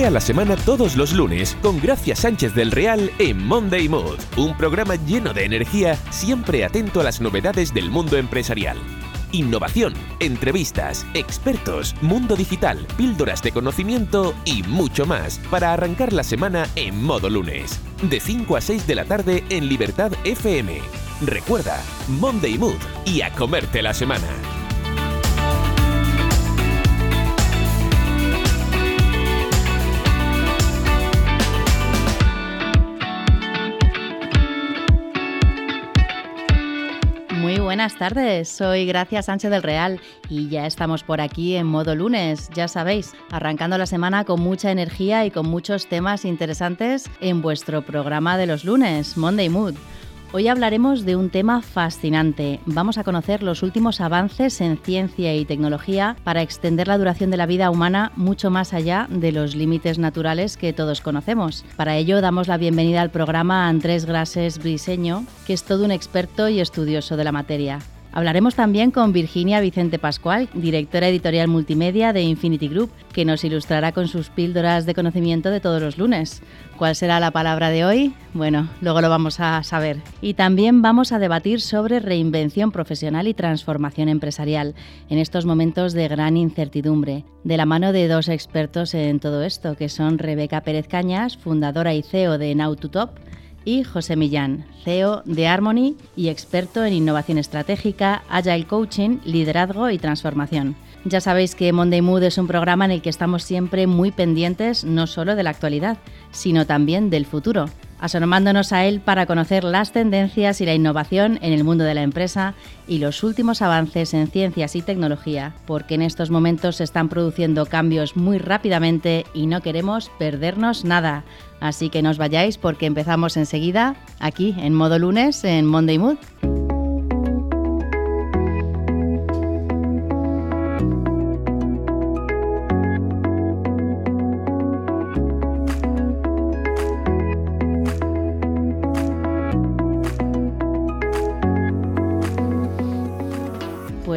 Hackea la semana todos los lunes con Gracia Sánchez del Real en Monday Mood, un programa lleno de energía, siempre atento a las novedades del mundo empresarial. Innovación, entrevistas, expertos, mundo digital, píldoras de conocimiento y mucho más para arrancar la semana en modo lunes, de 5 a 6 de la tarde en Libertad FM. Recuerda, Monday Mood y a comerte la semana. Buenas tardes. Soy Gracia Sánchez del Real y ya estamos por aquí en modo lunes, ya sabéis, arrancando la semana con mucha energía y con muchos temas interesantes en vuestro programa de los lunes, Monday Mood. Hoy hablaremos de un tema fascinante. Vamos a conocer los últimos avances en ciencia y tecnología para extender la duración de la vida humana mucho más allá de los límites naturales que todos conocemos. Para ello damos la bienvenida al programa a Andrés Grases Briseño, que es todo un experto y estudioso de la materia. Hablaremos también con Virginia Vicente Pascual, directora editorial multimedia de Infinity Group, que nos ilustrará con sus píldoras de conocimiento de todos los lunes. ¿Cuál será la palabra de hoy? Bueno, luego lo vamos a saber. Y también vamos a debatir sobre reinvención profesional y transformación empresarial en estos momentos de gran incertidumbre, de la mano de dos expertos en todo esto, que son Rebeca Pérez Cañas, fundadora y CEO de Now to Top, y José Millán, CEO de Harmony y experto en innovación estratégica, agile coaching, liderazgo y transformación. Ya sabéis que Monday Mood es un programa en el que estamos siempre muy pendientes no solo de la actualidad, sino también del futuro, asomándonos a él para conocer las tendencias y la innovación en el mundo de la empresa y los últimos avances en ciencias y tecnología, porque en estos momentos se están produciendo cambios muy rápidamente y no queremos perdernos nada. Así que no os vayáis porque empezamos enseguida aquí en modo lunes en Monday Mood.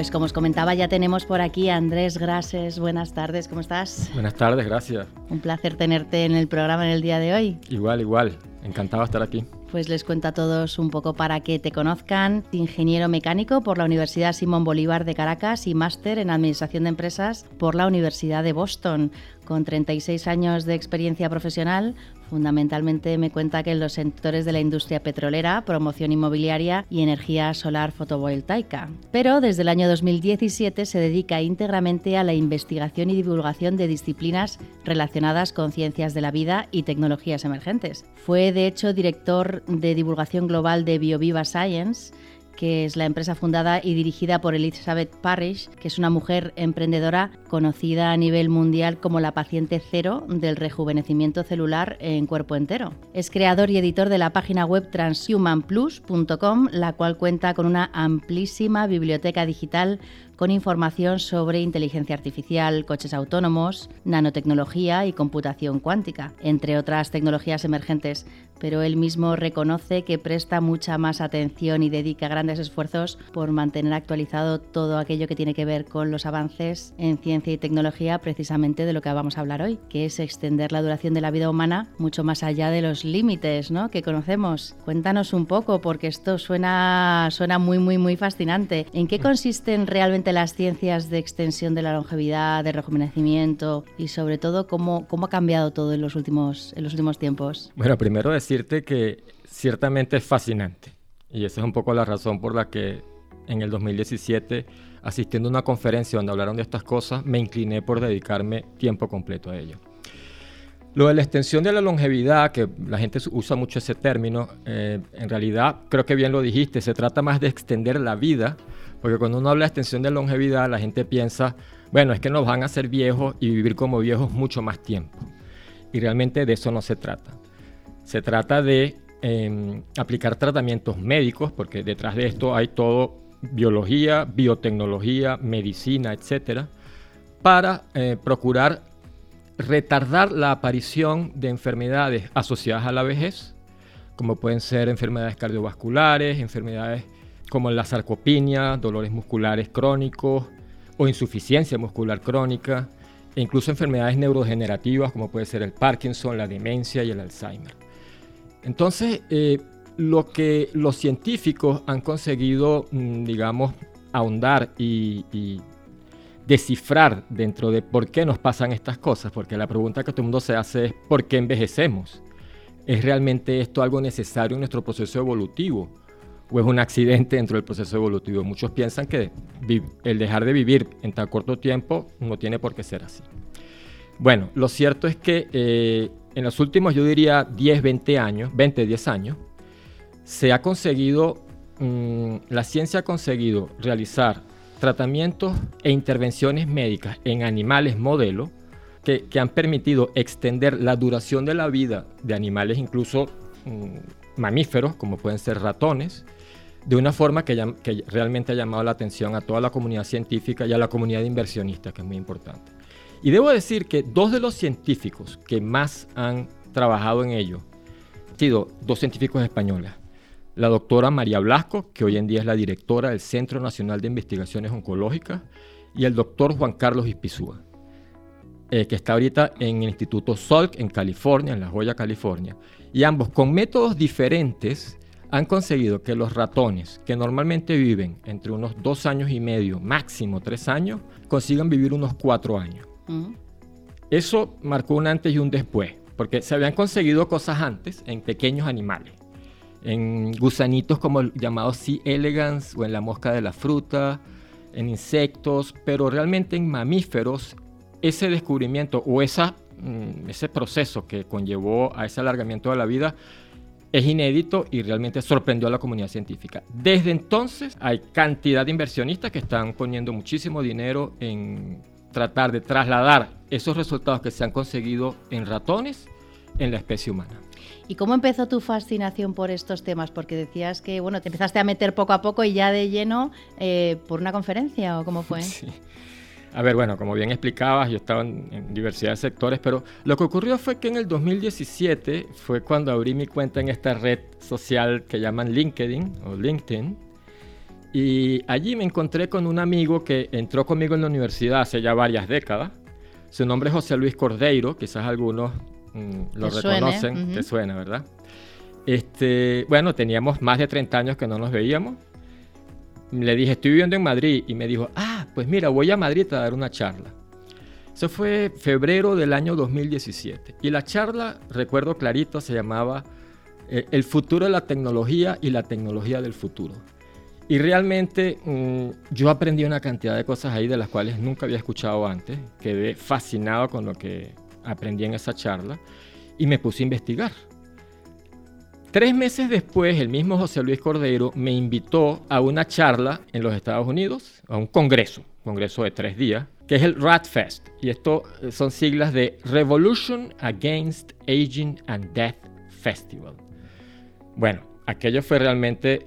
Pues como os comentaba, ya tenemos por aquí a Andrés Grases. Buenas tardes, ¿cómo estás? Buenas tardes, gracias. Un placer tenerte en el programa en el día de hoy. Igual, igual. Encantado de estar aquí. Pues les cuento a todos un poco para que te conozcan. Ingeniero mecánico por la Universidad Simón Bolívar de Caracas y máster en Administración de Empresas por la Universidad de Boston. Con 36 años de experiencia profesional, Fundamentalmente me cuenta que en los sectores de la industria petrolera, promoción inmobiliaria y energía solar fotovoltaica. Pero desde el año 2017 se dedica íntegramente a la investigación y divulgación de disciplinas relacionadas con ciencias de la vida y tecnologías emergentes. Fue de hecho director de divulgación global de BioViva Science que es la empresa fundada y dirigida por Elizabeth Parrish, que es una mujer emprendedora conocida a nivel mundial como la paciente cero del rejuvenecimiento celular en cuerpo entero. Es creador y editor de la página web transhumanplus.com, la cual cuenta con una amplísima biblioteca digital con información sobre inteligencia artificial, coches autónomos, nanotecnología y computación cuántica, entre otras tecnologías emergentes, pero él mismo reconoce que presta mucha más atención y dedica grandes esfuerzos por mantener actualizado todo aquello que tiene que ver con los avances en ciencia y tecnología, precisamente de lo que vamos a hablar hoy, que es extender la duración de la vida humana mucho más allá de los límites ¿no? que conocemos. Cuéntanos un poco, porque esto suena, suena muy, muy, muy fascinante. ¿En qué consisten realmente las ciencias de extensión de la longevidad, de rejuvenecimiento y sobre todo cómo, cómo ha cambiado todo en los, últimos, en los últimos tiempos? Bueno, primero decirte que ciertamente es fascinante y esa es un poco la razón por la que en el 2017, asistiendo a una conferencia donde hablaron de estas cosas, me incliné por dedicarme tiempo completo a ello. Lo de la extensión de la longevidad, que la gente usa mucho ese término, eh, en realidad creo que bien lo dijiste, se trata más de extender la vida porque cuando uno habla de extensión de longevidad, la gente piensa, bueno, es que nos van a hacer viejos y vivir como viejos mucho más tiempo. Y realmente de eso no se trata. Se trata de em, aplicar tratamientos médicos, porque detrás de esto hay todo biología, biotecnología, medicina, etcétera, para eh, procurar retardar la aparición de enfermedades asociadas a la vejez, como pueden ser enfermedades cardiovasculares, enfermedades como la sarcopenia, dolores musculares crónicos o insuficiencia muscular crónica, e incluso enfermedades neurodegenerativas como puede ser el Parkinson, la demencia y el Alzheimer. Entonces, eh, lo que los científicos han conseguido, mm, digamos, ahondar y, y, descifrar dentro de por qué nos pasan estas cosas, porque la pregunta que todo el mundo se hace es ¿por qué envejecemos? ¿Es realmente esto algo necesario en nuestro proceso evolutivo? ¿O es un accidente dentro del proceso evolutivo? Muchos piensan que el dejar de vivir en tan corto tiempo no tiene por qué ser así. Bueno, lo cierto es que eh, en los últimos, yo diría, 10, 20 años, 20, 10 años, se ha conseguido, mmm, la ciencia ha conseguido realizar tratamientos e intervenciones médicas en animales modelo que, han permitido extender la duración de la vida de animales, incluso mmm, mamíferos, como pueden ser ratones, de una forma que, realmente ha llamado la atención a toda la comunidad científica y a la comunidad de inversionistas, que es muy importante. Y debo decir que dos de los científicos que más han trabajado en ello han sido dos científicos españoles. La doctora María Blasco, que hoy en día es la directora del Centro Nacional de Investigaciones Oncológicas, y el doctor Juan Carlos Ispizúa, eh, que está ahorita en el Instituto Salk en California, en La Joya, California. Y ambos, con métodos diferentes, han conseguido que los ratones, que normalmente viven entre unos dos años y medio, máximo tres años, consigan vivir unos cuatro años. Uh-huh. Eso marcó un antes y un después, porque se habían conseguido cosas antes en pequeños animales, en gusanitos como el llamado C. elegans o en la mosca de la fruta, en insectos, pero realmente en mamíferos ese descubrimiento o esa, mm, ese proceso que conllevó a ese alargamiento de la vida es inédito y realmente sorprendió a la comunidad científica. Desde entonces hay cantidad de inversionistas que están poniendo muchísimo dinero en tratar de trasladar esos resultados que se han conseguido en ratones en la especie humana. ¿Y cómo empezó tu fascinación por estos temas? Porque decías que bueno, te empezaste a meter poco a poco y ya de lleno eh, por una conferencia o cómo fue. Sí. A ver, bueno, como bien explicabas, yo estaba en, en, diversidad de sectores, pero lo que ocurrió fue que en el 2017 fue cuando abrí mi cuenta en esta red social que llaman LinkedIn o LinkedIn. Y allí me encontré con un amigo que entró conmigo en la universidad hace ya varias décadas. Su nombre es José Luis Cordeiro, quizás algunos mmm, lo reconocen, suene. Uh -huh. te suena, ¿verdad? Este, bueno, teníamos más de 30 años que no nos veíamos. Le dije, estoy viviendo en Madrid, y me dijo, ah, pues mira, voy a Madrid a dar una charla. Eso fue febrero del año 2017. Y la charla, recuerdo clarito, se llamaba eh, El futuro de la tecnología y la tecnología del futuro. Y realmente mmm, yo aprendí una cantidad de cosas ahí de las cuales nunca había escuchado antes. Quedé fascinado con lo que aprendí en esa charla y me puse a investigar. Tres meses después, el mismo José Luis Cordero me invitó a una charla en los Estados Unidos, a un congreso, un congreso de tres días, que es el RATFest. Y esto son siglas de Revolution Against Aging and Death Festival. Bueno, aquello fue realmente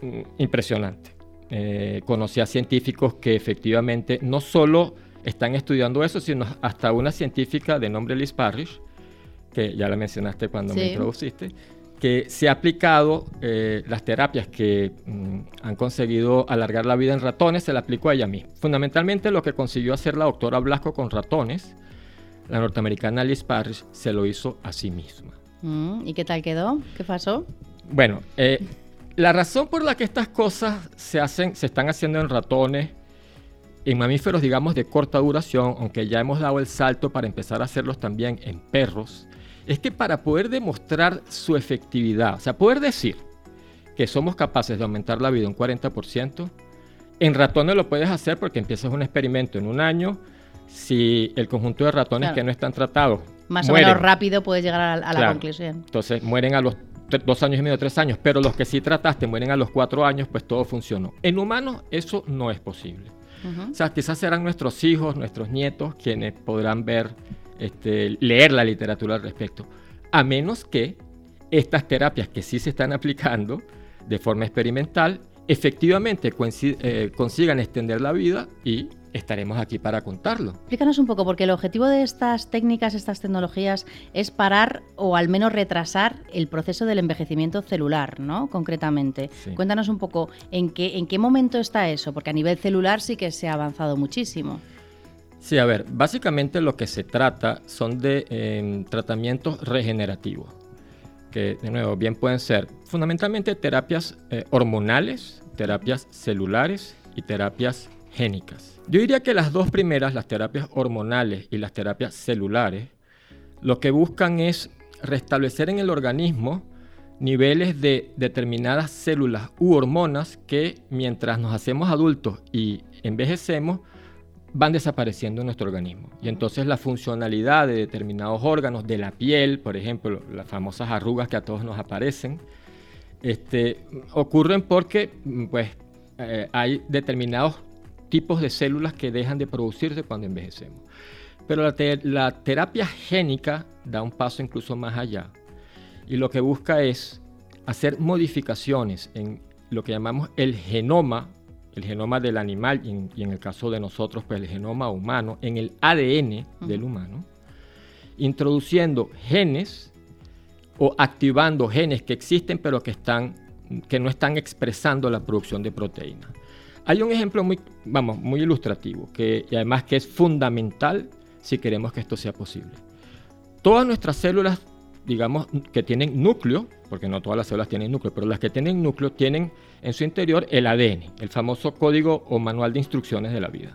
mm, impresionante. Eh, conocí a científicos que efectivamente no solo están estudiando eso, sino hasta una científica de nombre Liz Parrish, que ya la mencionaste cuando sí. me introduciste, que se ha aplicado eh, las terapias que mm, han conseguido alargar la vida en ratones, se la aplicó a ella misma. Fundamentalmente lo que consiguió hacer la doctora Blasco con ratones, la norteamericana Liz Parrish se lo hizo a sí misma. Mm, ¿Y qué tal quedó? ¿Qué pasó? Bueno, eh, la razón por la que estas cosas se, hacen, se están haciendo en ratones, en mamíferos digamos de corta duración, aunque ya hemos dado el salto para empezar a hacerlos también en perros, es que para poder demostrar su efectividad, o sea, poder decir que somos capaces de aumentar la vida un 40%, en ratones lo puedes hacer porque empiezas un experimento en un año, si el conjunto de ratones claro. que no están tratados más mueren, o menos rápido puedes llegar a, a la claro, conclusión. Entonces mueren a los dos años y medio, tres años, pero los que sí trataste mueren a los cuatro años, pues todo funcionó. En humanos eso no es posible. Uh -huh. O sea, quizás serán nuestros hijos, nuestros nietos quienes podrán ver este, leer la literatura al respecto, a menos que estas terapias que sí se están aplicando de forma experimental efectivamente eh, consigan extender la vida y estaremos aquí para contarlo. Explícanos un poco, porque el objetivo de estas técnicas, estas tecnologías, es parar o al menos retrasar el proceso del envejecimiento celular, ¿no? Concretamente. Sí. Cuéntanos un poco en qué, en qué momento está eso, porque a nivel celular sí que se ha avanzado muchísimo. Sí, a ver, básicamente lo que se trata son de em, tratamientos regenerativos, que de nuevo bien pueden ser fundamentalmente terapias eh, hormonales, terapias celulares y terapias génicas. Yo diría que las dos primeras, las terapias hormonales y las terapias celulares, lo que buscan es restablecer en el organismo niveles de determinadas células u hormonas que mientras nos hacemos adultos y envejecemos, van desapareciendo en nuestro organismo. Y entonces la funcionalidad de determinados órganos de la piel, por ejemplo, las famosas arrugas que a todos nos aparecen, este, ocurren porque pues, eh, hay determinados tipos de células que dejan de producirse cuando envejecemos. Pero la, la terapia génica da un paso incluso más allá y lo que busca es hacer modificaciones en lo que llamamos el genoma el genoma del animal y en, el caso de nosotros, pues el genoma humano, en el ADN del humano, introduciendo genes o activando genes que existen pero que, están, que no están expresando la producción de proteínas. Hay un ejemplo muy, vamos, muy ilustrativo que, y además que es fundamental si queremos que esto sea posible. Todas nuestras células, digamos, que tienen núcleo, porque no todas las células tienen núcleo, pero las que tienen núcleo tienen en su interior el ADN, el famoso código o manual de instrucciones de la vida.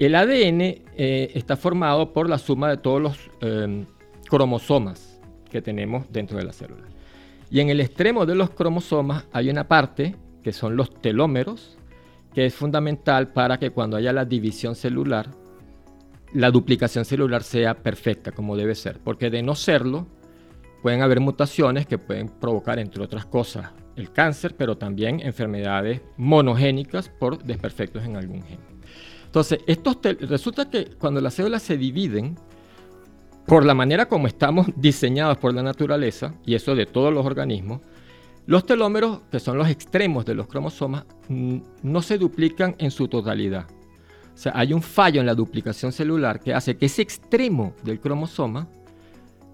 El ADN eh, está formado por la suma de todos los em, cromosomas que tenemos dentro de la célula. Y en el extremo de los cromosomas hay una parte que son los telómeros, que es fundamental para que cuando haya la división celular, la duplicación celular sea perfecta como debe ser, porque de no serlo, pueden haber mutaciones que pueden provocar, entre otras cosas, el cáncer, pero también enfermedades monogénicas por desperfectos en algún gen. Entonces, estos resulta que cuando las células se dividen, por la manera como estamos diseñados por la naturaleza, y eso de todos los organismos, los telómeros, que son los extremos de los cromosomas, no se duplican en su totalidad. O sea, hay un fallo en la duplicación celular que hace que ese extremo del cromosoma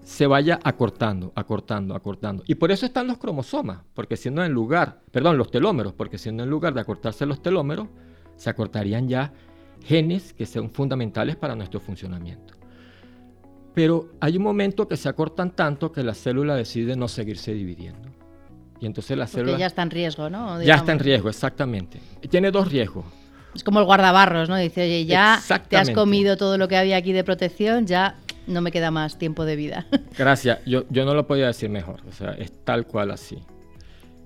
se vaya acortando, acortando, acortando. Y por eso están los cromosomas, porque siendo en lugar, perdón, los telómeros, porque siendo en lugar de acortarse los telómeros, se acortarían ya genes que son fundamentales para nuestro funcionamiento. Pero hay un momento que se acortan tanto que la célula decide no seguirse dividiendo. Y entonces la célula... ya está en riesgo, ¿no? Ya está en riesgo, exactamente. Tiene dos riesgos. Es como el guardabarros, ¿no? Dice, oye, ya te has comido todo lo que había aquí de protección, ya no me queda más tiempo de vida. Gracias, yo, yo no lo podía decir mejor, o sea, es tal cual así.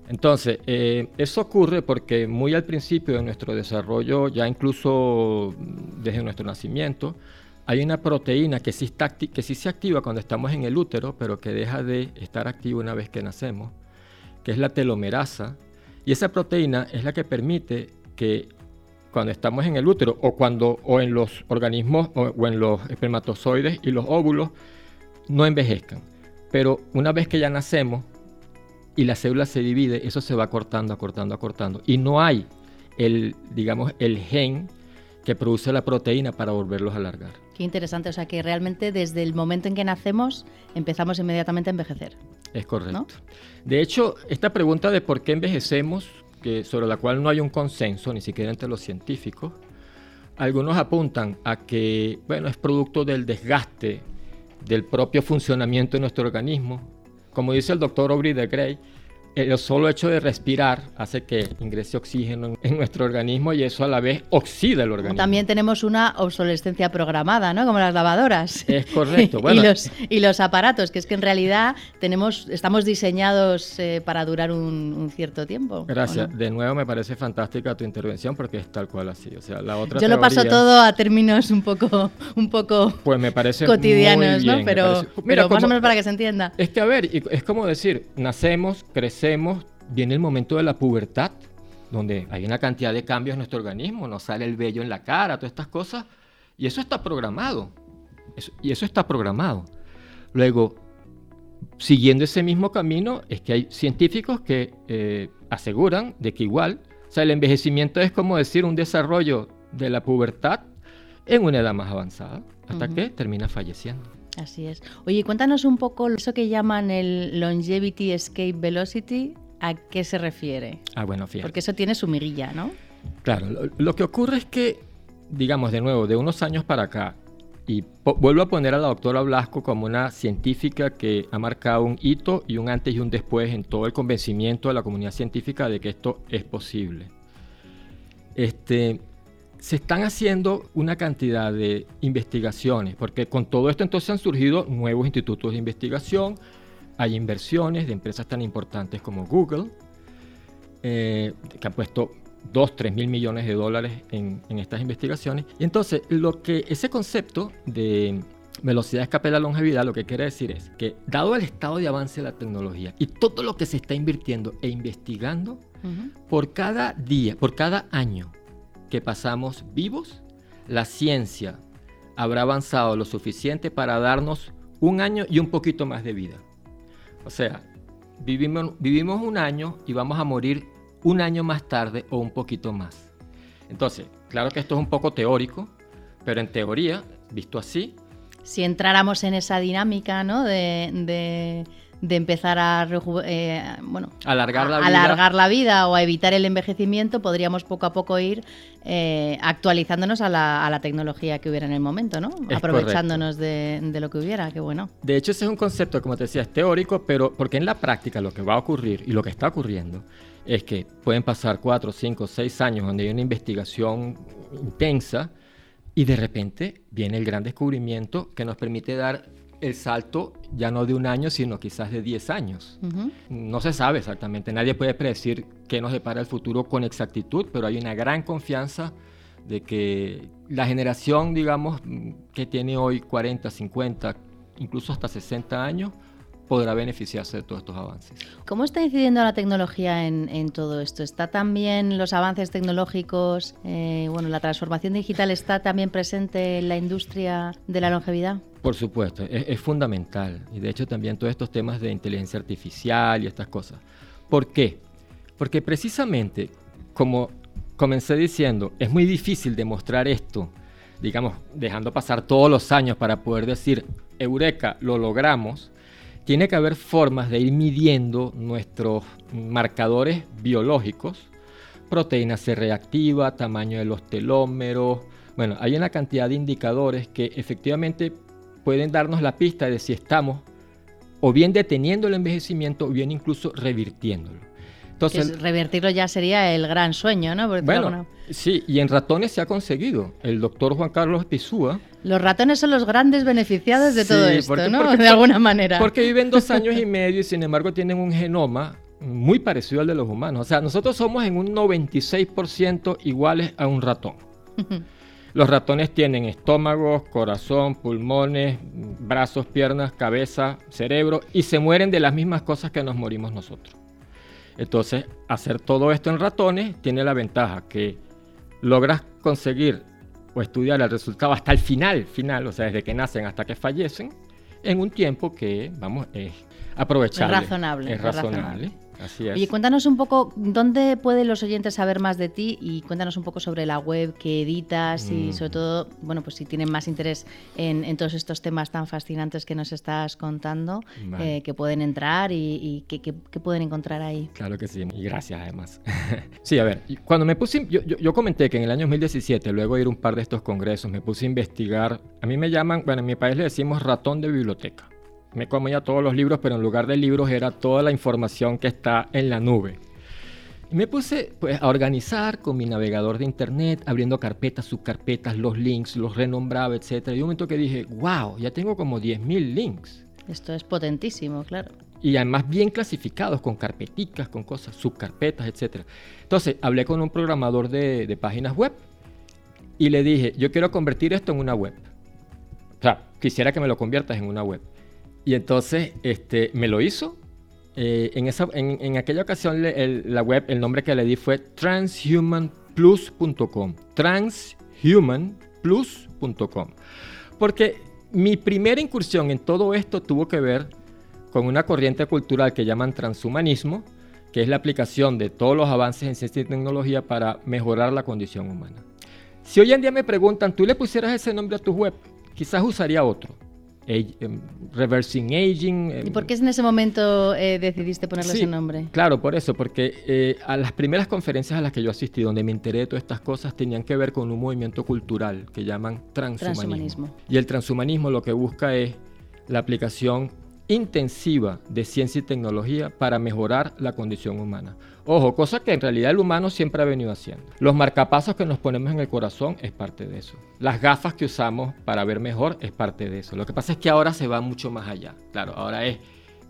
Entonces, eh, eso ocurre porque muy al principio de nuestro desarrollo, ya incluso desde nuestro nacimiento, hay una proteína que sí, está que sí se activa cuando estamos en el útero, pero que deja de estar activa una vez que nacemos, que es la telomerasa. Y esa proteína es la que permite que cuando estamos en el útero o cuando o en los organismos o, en los espermatozoides y los óvulos no envejezcan. Pero una vez que ya nacemos y la célula se divide, eso se va cortando, acortando, acortando. Y no hay el, digamos, el gen que produce la proteína para volverlos a alargar. Qué interesante, o sea que realmente desde el momento en que nacemos empezamos inmediatamente a envejecer. Es correcto. De hecho, esta pregunta de por qué envejecemos sobre la cual no hay un consenso, ni siquiera entre los científicos. Algunos apuntan a que, bueno, es producto del desgaste del propio funcionamiento de nuestro organismo. Como dice el doctor Aubrey de Grey, el solo hecho de respirar hace que ingrese oxígeno en nuestro organismo y eso a la vez oxida el organismo. También tenemos una obsolescencia programada, ¿no? Como las lavadoras. Es correcto. Bueno. y, los, y los aparatos, que es que en realidad tenemos, estamos diseñados eh, para durar un, cierto tiempo. Gracias. De nuevo me parece fantástica tu intervención porque es tal cual así. O sea, la otra Yo lo paso todo a términos un poco, un poco pues me parece cotidianos, ¿no? Pero, pero más o menos para que se entienda. Es que, a ver, es como decir, nacemos, crecemos, viene el momento de la pubertad, donde hay una cantidad de cambios en nuestro organismo, nos sale el vello en la cara, todas estas cosas, y eso está programado. y eso está programado. Luego, siguiendo ese mismo camino, es que hay científicos que eh, aseguran de que igual, o sea, el envejecimiento es como decir un desarrollo de la pubertad en una edad más avanzada, hasta que termina falleciendo. Así es. Oye, cuéntanos un poco eso que llaman el Longevity Escape Velocity, ¿a qué se refiere? Ah, bueno, fíjate. Porque eso tiene su mirilla, ¿no? Claro, lo, que ocurre es que digamos de nuevo, de unos años para acá, y vuelvo a poner a la doctora Blasco como una científica que ha marcado un hito y un antes y un después en todo el convencimiento de la comunidad científica de que esto es posible. Este, se están haciendo una cantidad de investigaciones, porque con todo esto entonces han surgido nuevos institutos de investigación, hay inversiones de empresas tan importantes como Google, eh, que han puesto 2, 3 mil millones de dólares en, estas investigaciones. Y entonces, lo que ese concepto de velocidad de escape de la longevidad lo que quiere decir es que, dado el estado de avance de la tecnología y todo lo que se está invirtiendo e investigando, por cada día, por cada año que pasamos vivos, la ciencia habrá avanzado lo suficiente para darnos un año y un poquito más de vida. O sea, vivimos, un año y vamos a morir un año más tarde o un poquito más. Entonces, claro que esto es un poco teórico, pero en teoría, visto así... Si entráramos en esa dinámica ¿no? de, empezar a eh, bueno, alargar, la vida. alargar la vida o a evitar el envejecimiento, podríamos poco a poco ir eh, actualizándonos a la, tecnología que hubiera en el momento, ¿no? aprovechándonos de, de, lo que hubiera, qué bueno. De hecho, ese es un concepto, como te decía, es teórico, pero porque en la práctica lo que va a ocurrir y lo que está ocurriendo es que pueden pasar cuatro, cinco, seis años donde hay una investigación intensa y de repente viene el gran descubrimiento que nos permite dar el salto ya no de un año, sino quizás de diez años. No se sabe exactamente, nadie puede predecir qué nos depara el futuro con exactitud, pero hay una gran confianza de que la generación, digamos, que tiene hoy 40, 50, incluso hasta 60 años, podrá beneficiarse de todos estos avances. ¿Cómo está incidiendo la tecnología en, todo esto? ¿Está también los avances tecnológicos, eh, bueno, la transformación digital está también presente en la industria de la longevidad? Por supuesto, es, fundamental. Y de hecho también todos estos temas de inteligencia artificial y estas cosas. ¿Por qué? Porque precisamente, como comencé diciendo, es muy difícil demostrar esto, digamos, dejando pasar todos los años para poder decir, Eureka, lo logramos tiene que haber formas de ir midiendo nuestros marcadores biológicos, proteína C reactiva, tamaño de los telómeros. Bueno, hay una cantidad de indicadores que efectivamente pueden darnos la pista de si estamos o bien deteniendo el envejecimiento o bien incluso revirtiéndolo. Entonces, revertirlo ya sería el gran sueño, ¿no? bueno, sí, y en ratones se ha conseguido. El doctor Juan Carlos Pizúa. Los ratones son los grandes beneficiados de todo esto, ¿no? de alguna manera. Porque viven dos años y medio y sin embargo tienen un genoma muy parecido al de los humanos. O sea, nosotros somos en un 96% iguales a un ratón. Los ratones tienen estómagos, corazón, pulmones, brazos, piernas, cabeza, cerebro y se mueren de las mismas cosas que nos morimos nosotros. Entonces, hacer todo esto en ratones tiene la ventaja que logras conseguir o estudiar el resultado hasta el final, final, o sea, desde que nacen hasta que fallecen, en un tiempo que, vamos, es aprovechable. Es razonable. Es razonable. Así es. Oye, cuéntanos un poco dónde pueden los oyentes saber más de ti y cuéntanos un poco sobre la web que editas y mm. sobre todo, bueno, pues si tienen más interés en, todos estos temas tan fascinantes que nos estás contando, eh, que pueden entrar y, que, pueden encontrar ahí. Claro que sí, y gracias además. sí, a ver, cuando me puse, yo, yo, comenté que en el año 2017, luego de ir a un par de estos congresos, me puse a investigar, a mí me llaman, bueno, en mi país le decimos ratón de biblioteca me comía todos los libros, pero en lugar de libros era toda la información que está en la nube. Y me puse pues, a organizar con mi navegador de internet, abriendo carpetas, subcarpetas, los links, los renombraba, etc. Y un momento que dije, wow, ya tengo como 10.000 links. Esto es potentísimo, claro. Y además bien clasificados, con carpeticas, con cosas, subcarpetas, etc. Entonces hablé con un programador de, de páginas web y le dije, yo quiero convertir esto en una web. O sea, quisiera que me lo conviertas en una web. Y entonces este, me lo hizo. Eh, en, esa, en, aquella ocasión la web, el nombre que le di fue transhumanplus.com. Transhumanplus.com. Porque mi primera incursión en todo esto tuvo que ver con una corriente cultural que llaman transhumanismo, que es la aplicación de todos los avances en ciencia y tecnología para mejorar la condición humana. Si hoy en día me preguntan, ¿tú le pusieras ese nombre a tu web? Quizás usaría otro em, reversing aging. ¿Y por qué en ese momento eh, decidiste ponerle ese nombre? Claro, por eso, porque eh, a las primeras conferencias a las que yo asistí, donde me enteré de todas estas cosas, tenían que ver con un movimiento cultural que llaman transhumanismo. transhumanismo. Y el transhumanismo lo que busca es la aplicación intensiva de ciencia y tecnología para mejorar la condición humana. Ojo, cosa que en realidad el humano siempre ha venido haciendo. Los marcapasos que nos ponemos en el corazón es parte de eso. Las gafas que usamos para ver mejor es parte de eso. Lo que pasa es que ahora se va mucho más allá. Claro, ahora es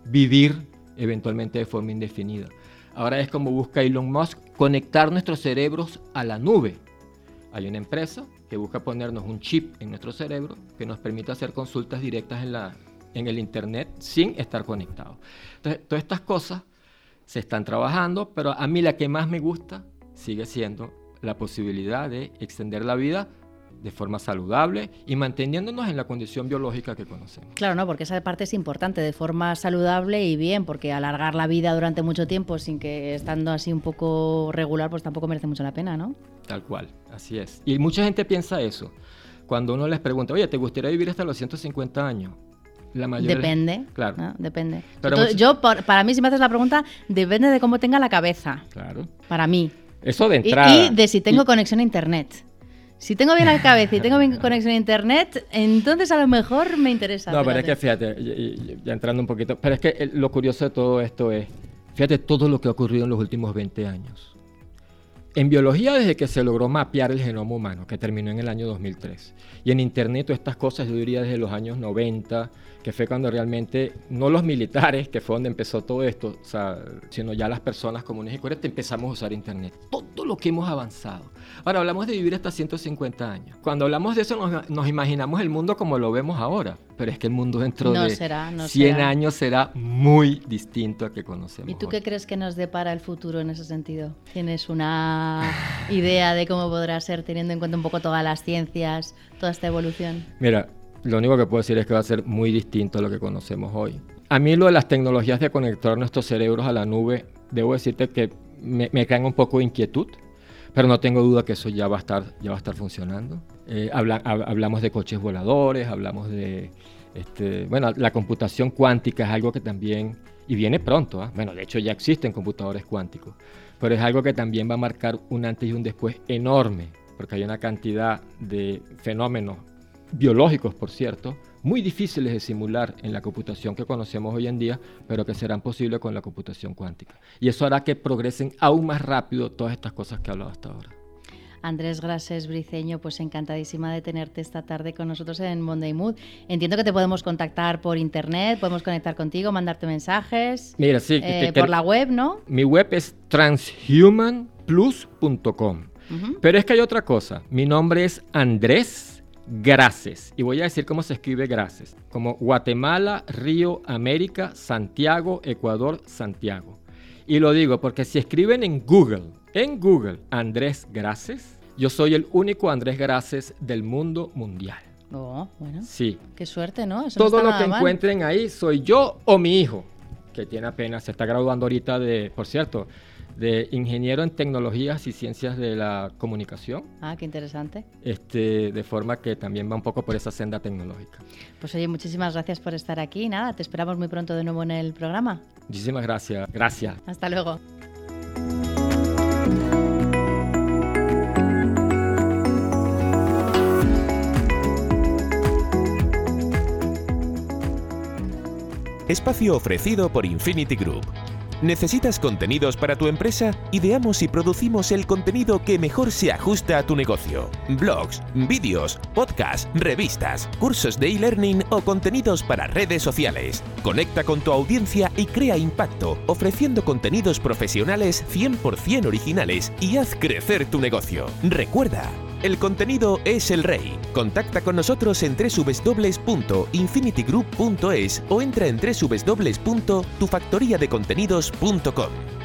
vivir eventualmente de forma indefinida. Ahora es como busca Elon Musk conectar nuestros cerebros a la nube. Hay una empresa que busca ponernos un chip en nuestro cerebro que nos permite hacer consultas directas en la en el Internet sin estar conectado. Entonces, todas estas cosas se están trabajando, pero a mí la que más me gusta sigue siendo la posibilidad de extender la vida de forma saludable y manteniéndonos en la condición biológica que conocemos. Claro, no, porque esa parte es importante, de forma saludable y bien, porque alargar la vida durante mucho tiempo sin que estando así un poco regular, pues tampoco merece mucho la pena, ¿no? Tal cual, así es. Y mucha gente piensa eso. Cuando uno les pregunta, oye, ¿te gustaría vivir hasta los 150 años? Depende. Claro. Depende. yo, para mí, si me haces la pregunta, depende de cómo tenga la cabeza. Claro. Para mí. Eso de entrada. Y, de si tengo conexión a internet. Si tengo bien la cabeza y tengo bien conexión a internet, entonces a lo mejor me interesa. No, pero es que fíjate, ya, entrando un poquito, pero es que lo curioso de todo esto es, fíjate todo lo que ha ocurrido en los últimos 20 años. En biología, desde que se logró mapear el genoma humano, que terminó en el año 2003. Y en Internet, todas estas cosas, yo diría desde los años 90, que fue cuando realmente, no los militares, que fue donde empezó todo esto, sino ya las personas comunes y corrientes empezamos a usar Internet. Todo lo que hemos avanzado. Ahora hablamos de vivir hasta 150 años. Cuando hablamos de eso nos, imaginamos el mundo como lo vemos ahora, pero es que el mundo dentro de 100 años será muy distinto a que conocemos. ¿Y tú qué crees que nos depara el futuro en ese sentido? ¿Tienes una idea de cómo podrá ser teniendo en cuenta un poco todas las ciencias, toda esta evolución? Mira, lo único que puedo decir es que va a ser muy distinto a lo que conocemos hoy. A mí lo de las tecnologías de conectar nuestros cerebros a la nube, debo decirte que me, me crean un poco de inquietud, pero no tengo duda que eso ya va a estar, ya va a estar funcionando. Eh, hablamos de coches voladores, hablamos de, este, bueno, la computación cuántica es algo que también, y viene pronto, ¿ah? bueno, de hecho ya existen computadores cuánticos, pero es algo que también va a marcar un antes y un después enorme, porque hay una cantidad de fenómenos biológicos, por cierto, muy difíciles de simular en la computación que conocemos hoy en día, pero que serán posibles con la computación cuántica. Y eso hará que progresen aún más rápido todas estas cosas que he hablado hasta ahora. Andrés Grases Briceño, pues encantadísima de tenerte esta tarde con nosotros en Monday Mood. Entiendo que te podemos contactar por internet, podemos conectar contigo, mandarte mensajes. Mira, sí, eh, por la web, ¿no? Mi web es transhumanplus.com. Pero es que hay otra cosa. Mi nombre es Andrés Gracias. Y voy a decir cómo se escribe Gracias. Como Guatemala, Río, América, Santiago, Ecuador, Santiago. Y lo digo porque si escriben en Google, en Google, Andrés Gracias, yo soy el único Andrés Gracias del mundo mundial. Oh, bueno. Sí. Qué suerte, ¿no? Todo lo que encuentren ahí soy yo o mi hijo, que tiene apenas, se está graduando ahorita de, por cierto, de ingeniero en tecnologías y ciencias de la comunicación. Ah, qué interesante. Este, de forma que también va un poco por esa senda tecnológica. Pues oye, muchísimas gracias por estar aquí. Nada, te esperamos muy pronto de nuevo en el programa. Muchísimas gracias. Gracias. Hasta luego. Espacio ofrecido por Infinity Group ¿Necesitas contenidos para tu empresa? Ideamos y producimos el contenido que mejor se ajusta a tu negocio. Blogs, vídeos, podcasts, revistas, cursos de e-learning o contenidos para redes sociales. Conecta con tu audiencia y crea impacto, ofreciendo contenidos profesionales 100% originales y haz crecer tu negocio. Recuerda, el contenido es el rey. Contacta con nosotros en www.infinitygroup.es o entra en www.tufactoriadecontenidos.com.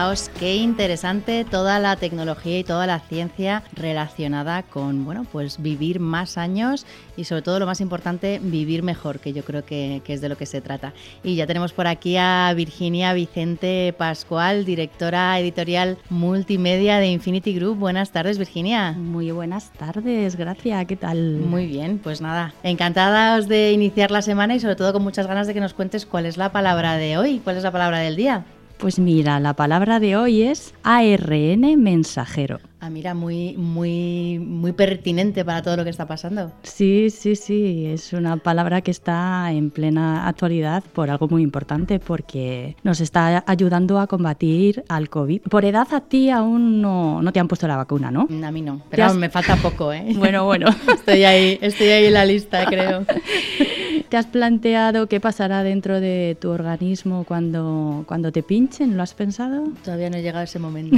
Fijaos qué interesante toda la tecnología y toda la ciencia relacionada con, bueno, pues vivir más años y sobre todo lo más importante, vivir mejor, que yo creo que, que es de lo que se trata. Y ya tenemos por aquí a Virginia Vicente Pascual, directora editorial multimedia de Infinity Group. Buenas tardes, Virginia. Muy buenas tardes, gracias. ¿Qué tal? Muy bien, pues nada, encantadas de iniciar la semana y sobre todo con muchas ganas de que nos cuentes cuál es la palabra de hoy, cuál es la palabra del día. Pues mira, la palabra de hoy es ARN mensajero. Ah, mira, muy, muy, muy pertinente para todo lo que está pasando. Sí, sí, sí, es una palabra que está en plena actualidad por algo muy importante, porque nos está ayudando a combatir al COVID. Por edad a ti aún no, no te han puesto la vacuna, ¿no? A mí no, pero me falta poco, ¿eh? Bueno, bueno. estoy ahí, estoy ahí en la lista, creo. ¿Te has planteado qué pasará dentro de tu organismo cuando, cuando te ¿Lo has pensado? Todavía no he llegado a ese momento.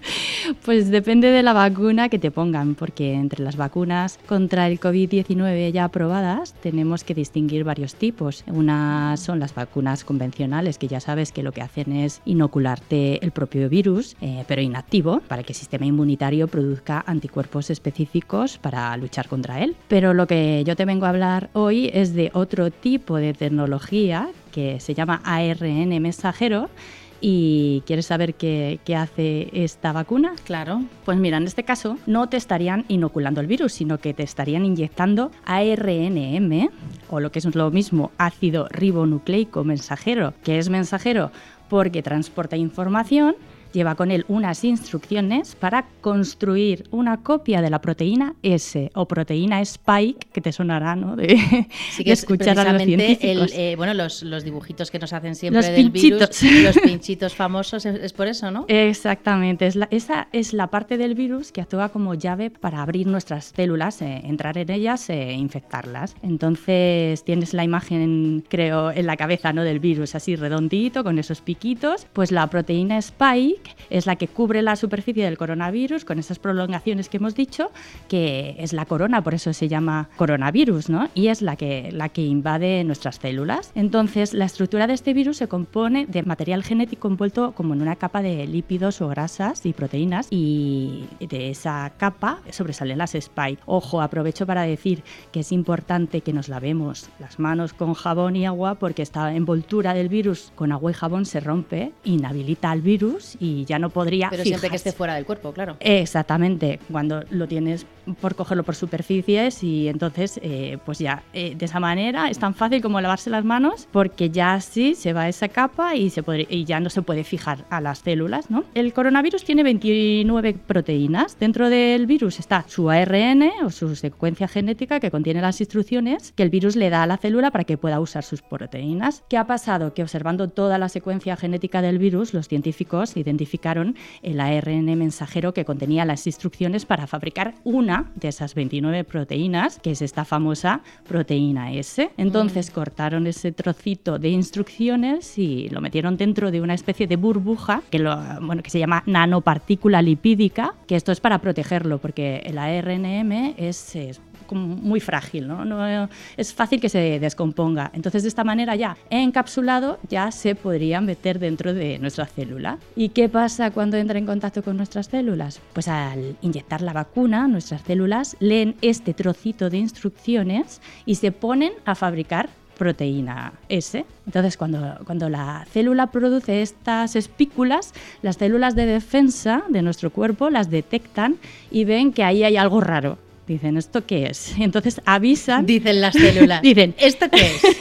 pues depende de la vacuna que te pongan, porque entre las vacunas contra el COVID-19 ya aprobadas tenemos que distinguir varios tipos. Unas son las vacunas convencionales, que ya sabes que lo que hacen es inocularte el propio virus, eh, pero inactivo, para que el sistema inmunitario produzca anticuerpos específicos para luchar contra él. Pero lo que yo te vengo a hablar hoy es de otro tipo de tecnología que se llama ARN mensajero. ¿Y quieres saber qué, qué, hace esta vacuna? Claro. Pues mira, en este caso no te estarían inoculando el virus, sino que te estarían inyectando ARNM, o lo que es lo mismo, ácido ribonucleico mensajero, que es mensajero porque transporta información lleva con él unas instrucciones para construir una copia de la proteína S o proteína Spike, que te sonará, ¿no? De, sí que escuchar a los científicos. El, eh, bueno, los, los, dibujitos que nos hacen siempre los del pinchitos. virus, los pinchitos famosos, es, es, por eso, ¿no? Exactamente. Es la, esa es la parte del virus que actúa como llave para abrir nuestras células, eh, entrar en ellas e infectarlas. Entonces tienes la imagen, creo, en la cabeza, ¿no? Del virus, así redondito, con esos piquitos. Pues la proteína Spike es la que cubre la superficie del coronavirus con esas prolongaciones que hemos dicho, que es la corona, por eso se llama coronavirus, ¿no? Y es la que, la que invade nuestras células. Entonces, la estructura de este virus se compone de material genético envuelto como en una capa de lípidos o grasas y proteínas y de esa capa sobresalen las spike. Ojo, aprovecho para decir que es importante que nos lavemos las manos con jabón y agua porque esta envoltura del virus con agua y jabón se rompe, inhabilita al virus y ya no podría. Pero siempre que esté fuera del cuerpo, claro. Exactamente, cuando lo tienes por cogerlo por superficies y entonces, eh, pues ya, eh, de esa manera es tan fácil como lavarse las manos porque ya así se va esa capa y, se puede, y ya no se puede fijar a las células, ¿no? El coronavirus tiene 29 proteínas. Dentro del virus está su ARN o su secuencia genética que contiene las instrucciones que el virus le da a la célula para que pueda usar sus proteínas. ¿Qué ha pasado? Que observando toda la secuencia genética del virus, los científicos identifican el ARN mensajero que contenía las instrucciones para fabricar una de esas 29 proteínas, que es esta famosa proteína S. Entonces mm. cortaron ese trocito de instrucciones y lo metieron dentro de una especie de burbuja que, lo, bueno, que se llama nanopartícula lipídica, que esto es para protegerlo, porque el ARNM es, es muy frágil, ¿no? Es fácil que se descomponga. Entonces, de esta manera ya encapsulado ya se podría meter dentro de nuestra célula. ¿Y qué pasa cuando entra en contacto con nuestras células? Pues al inyectar la vacuna, nuestras células leen este trocito de instrucciones y se ponen a fabricar proteína S. Entonces, cuando, cuando la célula produce estas espículas, las células de defensa de nuestro cuerpo las detectan y ven que ahí hay algo raro. Dicen, ¿esto qué es? Entonces avisan. Dicen las células. Dicen, ¿esto qué es?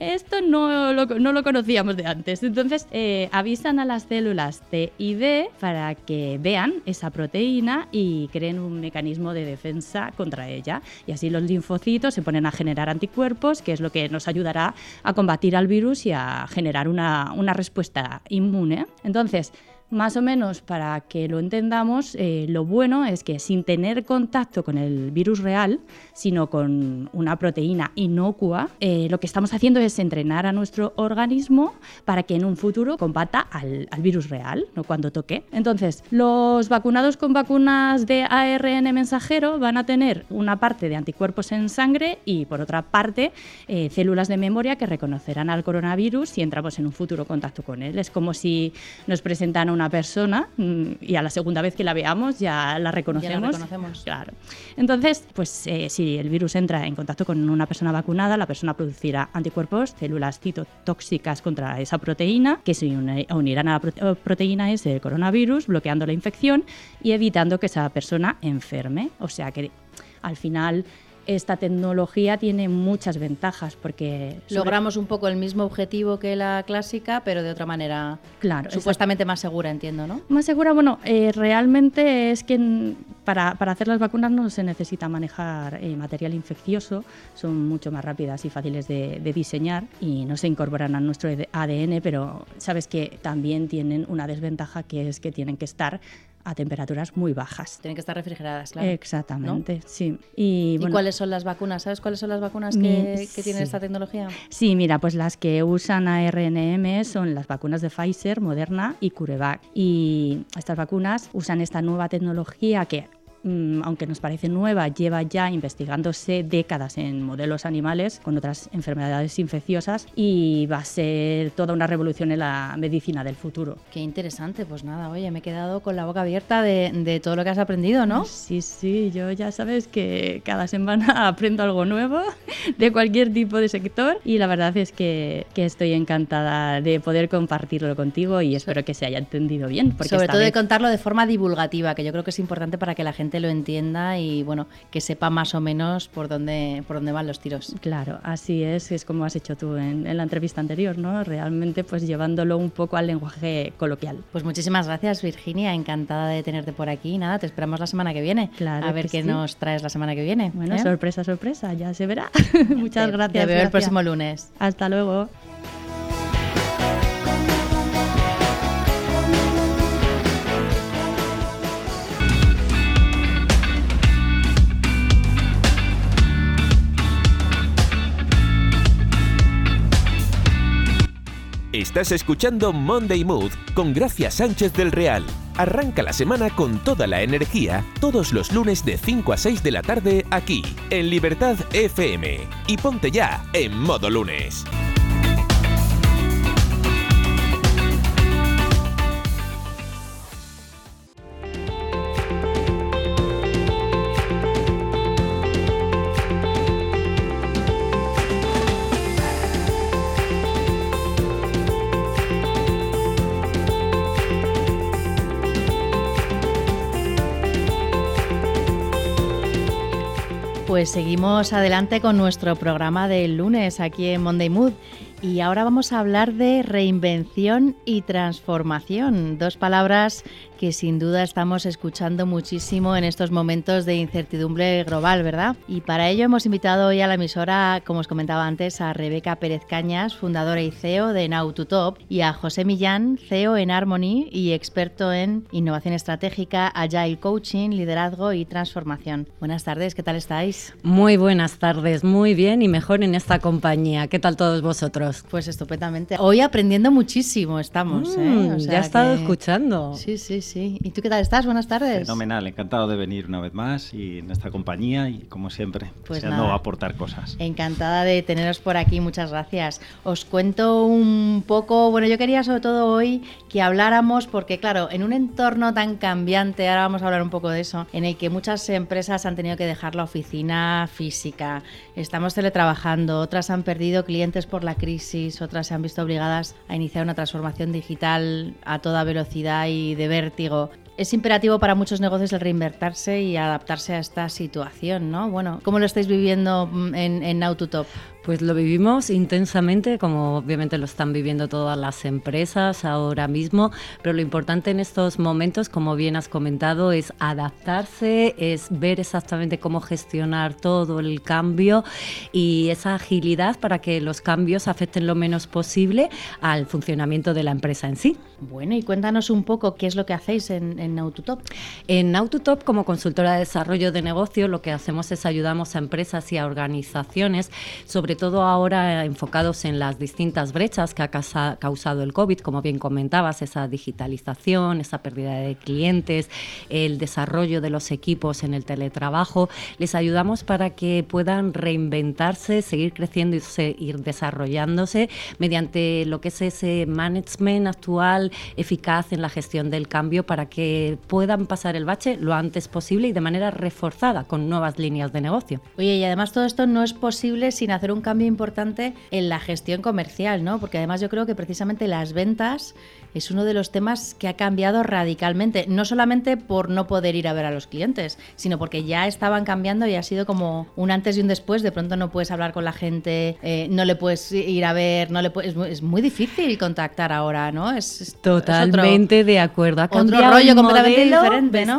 Esto no lo, no lo, conocíamos de antes. Entonces eh, avisan a las células T y D para que vean esa proteína y creen un mecanismo de defensa contra ella. Y así los linfocitos se ponen a generar anticuerpos, que es lo que nos ayudará a combatir al virus y a generar una, una respuesta inmune. Entonces, más o menos para que lo entendamos, eh, lo bueno es que sin tener contacto con el virus real, sino con una proteína inocua, eh, lo que estamos haciendo es entrenar a nuestro organismo para que en un futuro combata al, virus real, no cuando toque. Entonces, los vacunados con vacunas de ARN mensajero van a tener una parte de anticuerpos en sangre y por otra parte eh, células de memoria que reconocerán al coronavirus si entramos en un futuro contacto con él. Es como si nos presentan una persona mm, y a la segunda vez que la veamos ya la reconocemos. reconocemos. Claro. Entonces, pues eh, si el virus entra en contacto con una persona vacunada, la persona producirá anticuerpos, células citotóxicas contra esa proteína, que se unirán a la proteína S del coronavirus, bloqueando la infección y evitando que esa persona enferme. O sea que al final esta tecnología tiene muchas ventajas porque logramos un poco el mismo objetivo que la clásica, pero de otra manera claro, supuestamente más segura, entiendo, ¿no? Más segura, bueno, eh, realmente es que para, hacer las vacunas no se necesita manejar eh, material infeccioso, son mucho más rápidas y fáciles de, de diseñar y no se incorporan a nuestro ADN, pero sabes que también tienen una desventaja que es que tienen que estar a temperaturas muy bajas. Tienen que estar refrigeradas, claro. Exactamente, sí. Y, cuáles son las vacunas? ¿Sabes cuáles son las vacunas que, tienen esta tecnología? Sí, mira, pues las que usan ARNM son las vacunas de Pfizer, Moderna y CureVac. Y estas vacunas usan esta nueva tecnología que Mm, aunque nos parece nueva, lleva ya investigándose décadas en modelos animales con otras enfermedades infecciosas y va a ser toda una revolución en la medicina del futuro. Qué interesante, pues nada, oye, me he quedado con la boca abierta de, todo lo que has aprendido, ¿no? Sí, sí, yo ya sabes que cada semana aprendo algo nuevo de cualquier tipo de sector y la verdad es que, estoy encantada de poder compartirlo contigo y espero que se haya entendido bien. Porque Sobre todo de contarlo de forma divulgativa, que yo creo que es importante para que la gente lo entienda y bueno, que sepa más o menos por dónde, por dónde van los tiros. Claro, así es, es como has hecho tú en, la entrevista anterior, ¿no? Realmente pues llevándolo un poco al lenguaje coloquial. Pues muchísimas gracias Virginia, encantada de tenerte por aquí. Nada, te esperamos la semana que viene. Claro. A ver qué nos traes la semana que viene. Bueno, ¿eh? sorpresa, sorpresa, ya se verá. Muchas gracias. Te veo el próximo lunes. Hasta luego. Estás escuchando Monday Mood con Gracia Sánchez del Real. Arranca la semana con toda la energía todos los lunes de 5 a 6 de la tarde aquí, en Libertad FM. Y ponte ya en modo lunes. Pues seguimos adelante con nuestro programa del lunes aquí en Monday Mood. Y ahora vamos a hablar de reinvención y transformación, dos palabras que sin duda estamos escuchando muchísimo en estos momentos de incertidumbre global, ¿verdad? Y para ello hemos invitado hoy a la emisora, como os comentaba antes, a Rebeca Pérez Cañas, fundadora y CEO de Now to Top, y a José Millán, CEO en Harmony y experto en innovación estratégica, agile coaching, liderazgo y transformación. Buenas tardes, ¿qué tal estáis? Muy buenas tardes, muy bien y mejor en esta compañía. ¿Qué tal todos vosotros? Pues estupendamente. Hoy aprendiendo muchísimo estamos. ¿eh? Mm, ya he estado escuchando. Sí, sí, sí. ¿Y tú qué tal estás? Buenas tardes. Fenomenal, encantado de venir una vez más y en esta compañía y como siempre, pues deseando aportar cosas. Encantada de teneros por aquí, muchas gracias. Os cuento un poco, bueno, yo quería sobre todo hoy que habláramos, porque claro, en un entorno tan cambiante, ahora vamos a hablar un poco de eso, en el que muchas empresas han tenido que dejar la oficina física, estamos teletrabajando, otras han perdido clientes por la crisis otras se han visto obligadas a iniciar una transformación digital a toda velocidad y de Es imperativo para muchos negocios el reinvertirse y adaptarse a esta situación, ¿no? Bueno, ¿cómo lo estáis viviendo en, en Autotop? Pues lo vivimos intensamente, como obviamente lo están viviendo todas las empresas ahora mismo, pero lo importante en estos momentos, como bien has comentado, es adaptarse, es ver exactamente cómo gestionar todo el cambio y esa agilidad para que los cambios afecten lo menos posible al funcionamiento de la empresa en sí. Bueno, y cuéntanos un poco qué es lo que hacéis en, en Autotop. En Autotop, como consultora de desarrollo de negocio, lo que hacemos es ayudamos a empresas y a organizaciones, sobre todo ahora enfocados en las distintas brechas que ha causado el COVID, como bien comentabas, esa digitalización, esa pérdida de clientes, el desarrollo de los equipos en el teletrabajo, les ayudamos para que puedan reinventarse, seguir creciendo y seguir desarrollándose mediante lo que es ese management actual eficaz en la gestión del cambio para que puedan pasar el bache lo antes posible y de manera reforzada con nuevas líneas de negocio. Oye, y además todo esto no es posible sin hacer un cambio importante en la gestión comercial, ¿no? Porque además yo creo que precisamente las ventas es uno de los temas que ha cambiado radicalmente, no solamente por no poder ir a ver a los clientes, sino porque ya estaban cambiando y ha sido como un antes y un después. De pronto no puedes hablar con la gente, eh, no le puedes ir a ver, no le puedes, es, muy, difícil contactar ahora, ¿no? Es, totalmente de acuerdo. Ha otro rollo completamente diferente, ¿no?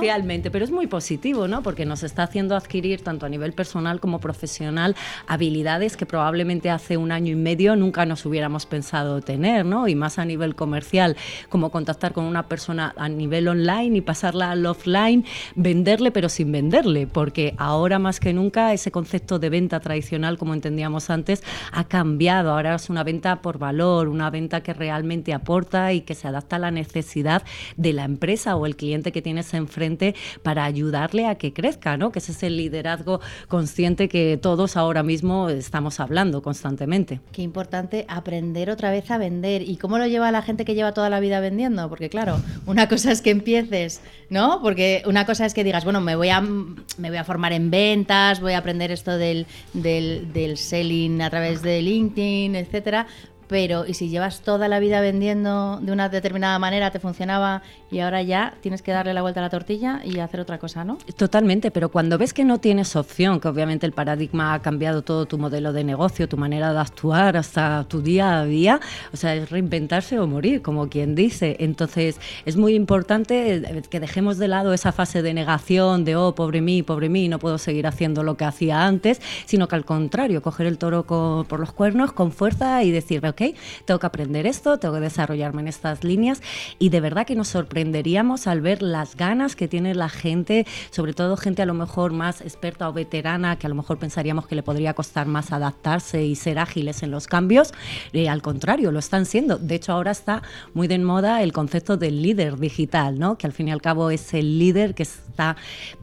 pero es muy positivo, ¿no? Porque nos está haciendo adquirir tanto a nivel personal como profesional habilidades que probablemente hace un año y medio nunca nos hubiéramos pensado tener, ¿no? Y más a nivel comercial como contactar con una persona a nivel online y pasarla al offline, venderle pero sin venderle, porque ahora más que nunca ese concepto de venta tradicional, como entendíamos antes, ha cambiado. Ahora es una venta por valor, una venta que realmente aporta y que se adapta a la necesidad de la empresa o el cliente que tienes enfrente para ayudarle a que crezca, ¿no? Que ese es el liderazgo consciente que todos ahora mismo estamos hablando constantemente. Qué importante aprender otra vez a vender. ¿Y cómo lo lleva la gente que lleva toda la vida vendiendo, porque claro, una cosa es que empieces, ¿no? Porque una cosa es que digas, bueno, me voy a, me voy a formar en ventas, voy a aprender esto del, del, del selling a través de LinkedIn, etcétera, pero y si llevas toda la vida vendiendo de una determinada manera, te funcionaba y ahora ya tienes que darle la vuelta a la tortilla y hacer otra cosa, ¿no? Totalmente, pero cuando ves que no tienes opción, que obviamente el paradigma ha cambiado todo tu modelo de negocio, tu manera de actuar hasta tu día a día, o sea, es reinventarse o morir, como quien dice. Entonces, es muy importante que dejemos de lado esa fase de negación, de, oh, pobre mí, pobre mí, no puedo seguir haciendo lo que hacía antes, sino que al contrario, coger el toro por los cuernos con fuerza y decir, ok, tengo que aprender esto, tengo que desarrollarme en estas líneas y de verdad que nos sorprenderíamos al ver las ganas que tiene la gente, sobre todo gente a lo mejor más experta o veterana, que a lo mejor pensaríamos que le podría costar más adaptarse y ser ágiles en los cambios. Eh, al contrario, lo están siendo. De hecho, ahora está muy de moda el concepto del líder digital, ¿no? que al fin y al cabo es el líder que está